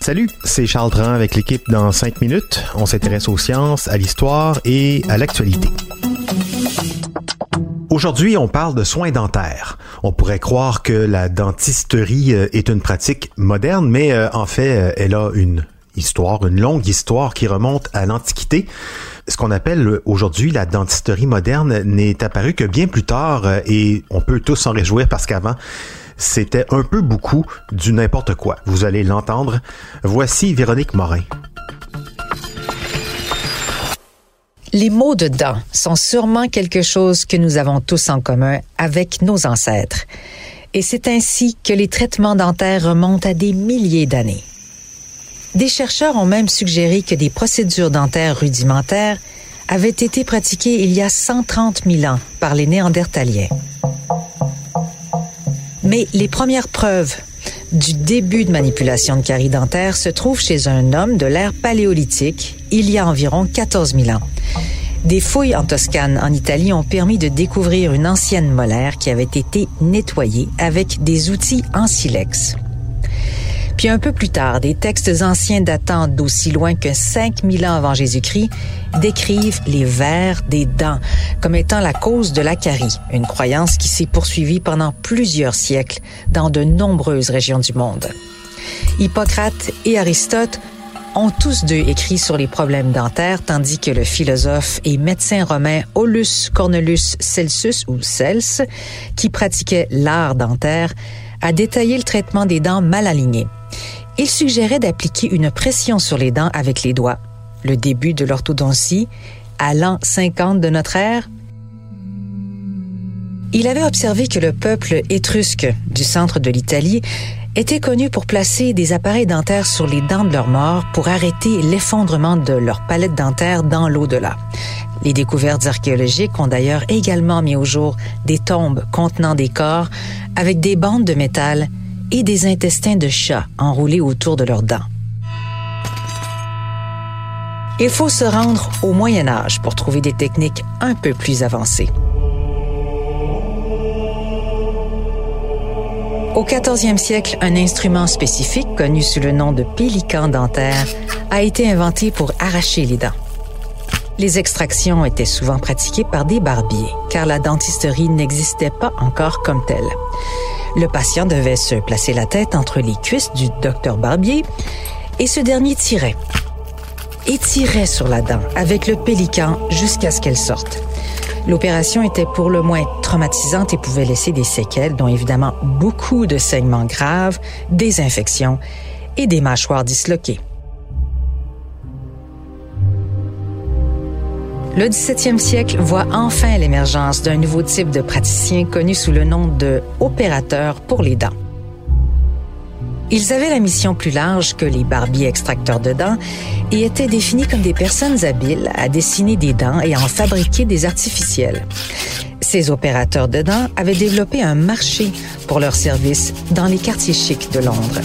Salut, c'est Charles Dran avec l'équipe dans 5 minutes. On s'intéresse aux sciences, à l'histoire et à l'actualité. Aujourd'hui, on parle de soins dentaires. On pourrait croire que la dentisterie euh, est une pratique moderne, mais euh, en fait, euh, elle a une histoire, une longue histoire qui remonte à l'Antiquité. Ce qu'on appelle aujourd'hui la dentisterie moderne n'est apparu que bien plus tard et on peut tous s'en réjouir parce qu'avant, c'était un peu beaucoup du n'importe quoi. Vous allez l'entendre. Voici Véronique Morin. Les mots de dents sont sûrement quelque chose que nous avons tous en commun avec nos ancêtres. Et c'est ainsi que les traitements dentaires remontent à des milliers d'années. Des chercheurs ont même suggéré que des procédures dentaires rudimentaires avaient été pratiquées il y a 130 000 ans par les Néandertaliens. Mais les premières preuves du début de manipulation de caries dentaires se trouvent chez un homme de l'ère paléolithique, il y a environ 14 000 ans. Des fouilles en Toscane, en Italie, ont permis de découvrir une ancienne molaire qui avait été nettoyée avec des outils en silex. Puis un peu plus tard, des textes anciens datant d'aussi loin que 5000 ans avant Jésus-Christ décrivent les vers des dents comme étant la cause de la carie, une croyance qui s'est poursuivie pendant plusieurs siècles dans de nombreuses régions du monde. Hippocrate et Aristote ont tous deux écrit sur les problèmes dentaires, tandis que le philosophe et médecin romain Aulus Cornelius Celsus ou Cels, qui pratiquait l'art dentaire, a détaillé le traitement des dents mal alignées. Il suggérait d'appliquer une pression sur les dents avec les doigts. Le début de l'orthodontie, à l'an 50 de notre ère, il avait observé que le peuple étrusque du centre de l'Italie était connu pour placer des appareils dentaires sur les dents de leurs morts pour arrêter l'effondrement de leur palette dentaire dans l'au-delà. Les découvertes archéologiques ont d'ailleurs également mis au jour des tombes contenant des corps avec des bandes de métal et des intestins de chat enroulés autour de leurs dents. Il faut se rendre au Moyen Âge pour trouver des techniques un peu plus avancées. Au 14e siècle, un instrument spécifique connu sous le nom de pélican dentaire a été inventé pour arracher les dents. Les extractions étaient souvent pratiquées par des barbiers, car la dentisterie n'existait pas encore comme telle. Le patient devait se placer la tête entre les cuisses du docteur Barbier et ce dernier tirait et tirait sur la dent avec le pélican jusqu'à ce qu'elle sorte. L'opération était pour le moins traumatisante et pouvait laisser des séquelles, dont évidemment beaucoup de saignements graves, des infections et des mâchoires disloquées. Le 17e siècle voit enfin l'émergence d'un nouveau type de praticien connu sous le nom de opérateur pour les dents. Ils avaient la mission plus large que les barbiers extracteurs de dents et étaient définis comme des personnes habiles à dessiner des dents et à en fabriquer des artificiels. Ces opérateurs de dents avaient développé un marché pour leurs services dans les quartiers chics de Londres.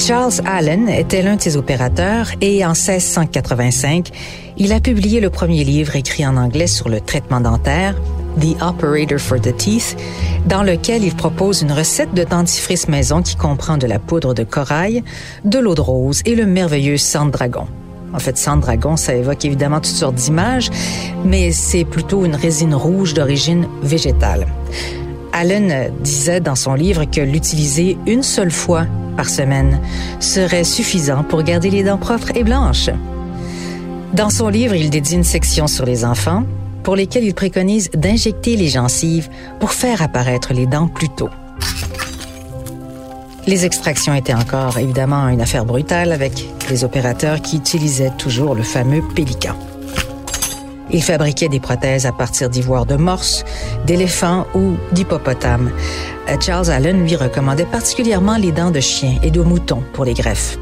Charles Allen était l'un de ces opérateurs et en 1685, il a publié le premier livre écrit en anglais sur le traitement dentaire, The Operator for the Teeth, dans lequel il propose une recette de dentifrice maison qui comprend de la poudre de corail, de l'eau de rose et le merveilleux sang de dragon. En fait, sang de dragon, ça évoque évidemment toutes sortes d'images, mais c'est plutôt une résine rouge d'origine végétale. Allen disait dans son livre que l'utiliser une seule fois par semaine serait suffisant pour garder les dents propres et blanches. Dans son livre, il dédie une section sur les enfants, pour lesquels il préconise d'injecter les gencives pour faire apparaître les dents plus tôt. Les extractions étaient encore évidemment une affaire brutale avec les opérateurs qui utilisaient toujours le fameux pélican. Il fabriquait des prothèses à partir d'ivoire de morse, d'éléphants ou d'hippopotames. Euh, Charles Allen lui recommandait particulièrement les dents de chien et de mouton pour les greffes.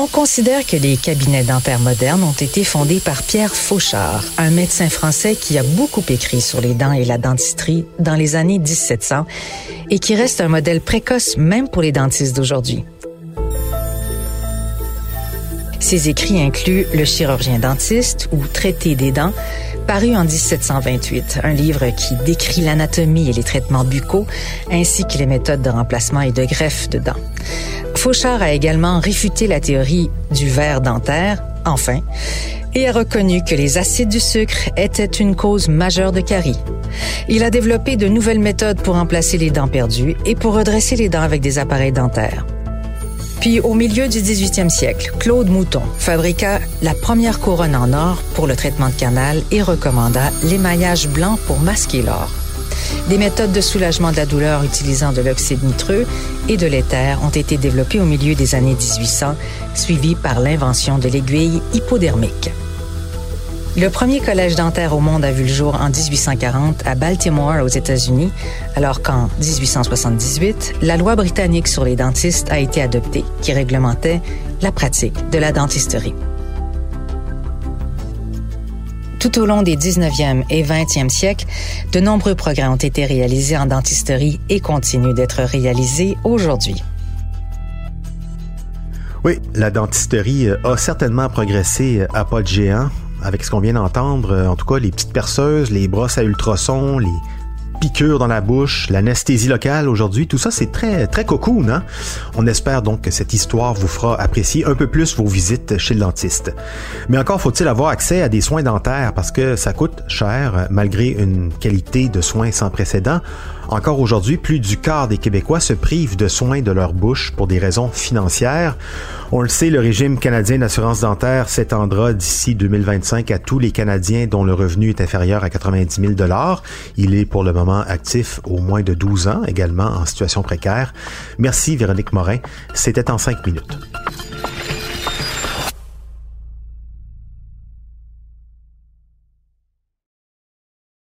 On considère que les cabinets dentaires modernes ont été fondés par Pierre Fauchard, un médecin français qui a beaucoup écrit sur les dents et la dentisterie dans les années 1700 et qui reste un modèle précoce même pour les dentistes d'aujourd'hui. Ses écrits incluent Le chirurgien dentiste ou Traité des dents, paru en 1728, un livre qui décrit l'anatomie et les traitements buccaux, ainsi que les méthodes de remplacement et de greffe de dents. Fauchard a également réfuté la théorie du verre dentaire, enfin, et a reconnu que les acides du sucre étaient une cause majeure de carie. Il a développé de nouvelles méthodes pour remplacer les dents perdues et pour redresser les dents avec des appareils dentaires. Puis, au milieu du 18e siècle, Claude Mouton fabriqua la première couronne en or pour le traitement de canal et recommanda l'émaillage blanc pour masquer l'or. Des méthodes de soulagement de la douleur utilisant de l'oxyde nitreux et de l'éther ont été développées au milieu des années 1800, suivies par l'invention de l'aiguille hypodermique. Le premier collège dentaire au monde a vu le jour en 1840 à Baltimore, aux États-Unis, alors qu'en 1878, la loi britannique sur les dentistes a été adoptée, qui réglementait la pratique de la dentisterie. Tout au long des 19e et 20e siècles, de nombreux progrès ont été réalisés en dentisterie et continuent d'être réalisés aujourd'hui. Oui, la dentisterie a certainement progressé à pas de géant avec ce qu'on vient d'entendre, euh, en tout cas les petites perceuses, les brosses à ultrasons, les piqûres dans la bouche, l'anesthésie locale aujourd'hui, tout ça c'est très très cocoon. Hein? On espère donc que cette histoire vous fera apprécier un peu plus vos visites chez le dentiste. Mais encore faut-il avoir accès à des soins dentaires parce que ça coûte cher malgré une qualité de soins sans précédent. Encore aujourd'hui, plus du quart des Québécois se privent de soins de leur bouche pour des raisons financières. On le sait, le régime canadien d'assurance dentaire s'étendra d'ici 2025 à tous les Canadiens dont le revenu est inférieur à 90 000 Il est pour le moment actif au moins de 12 ans, également en situation précaire. Merci Véronique Morin. C'était en cinq minutes.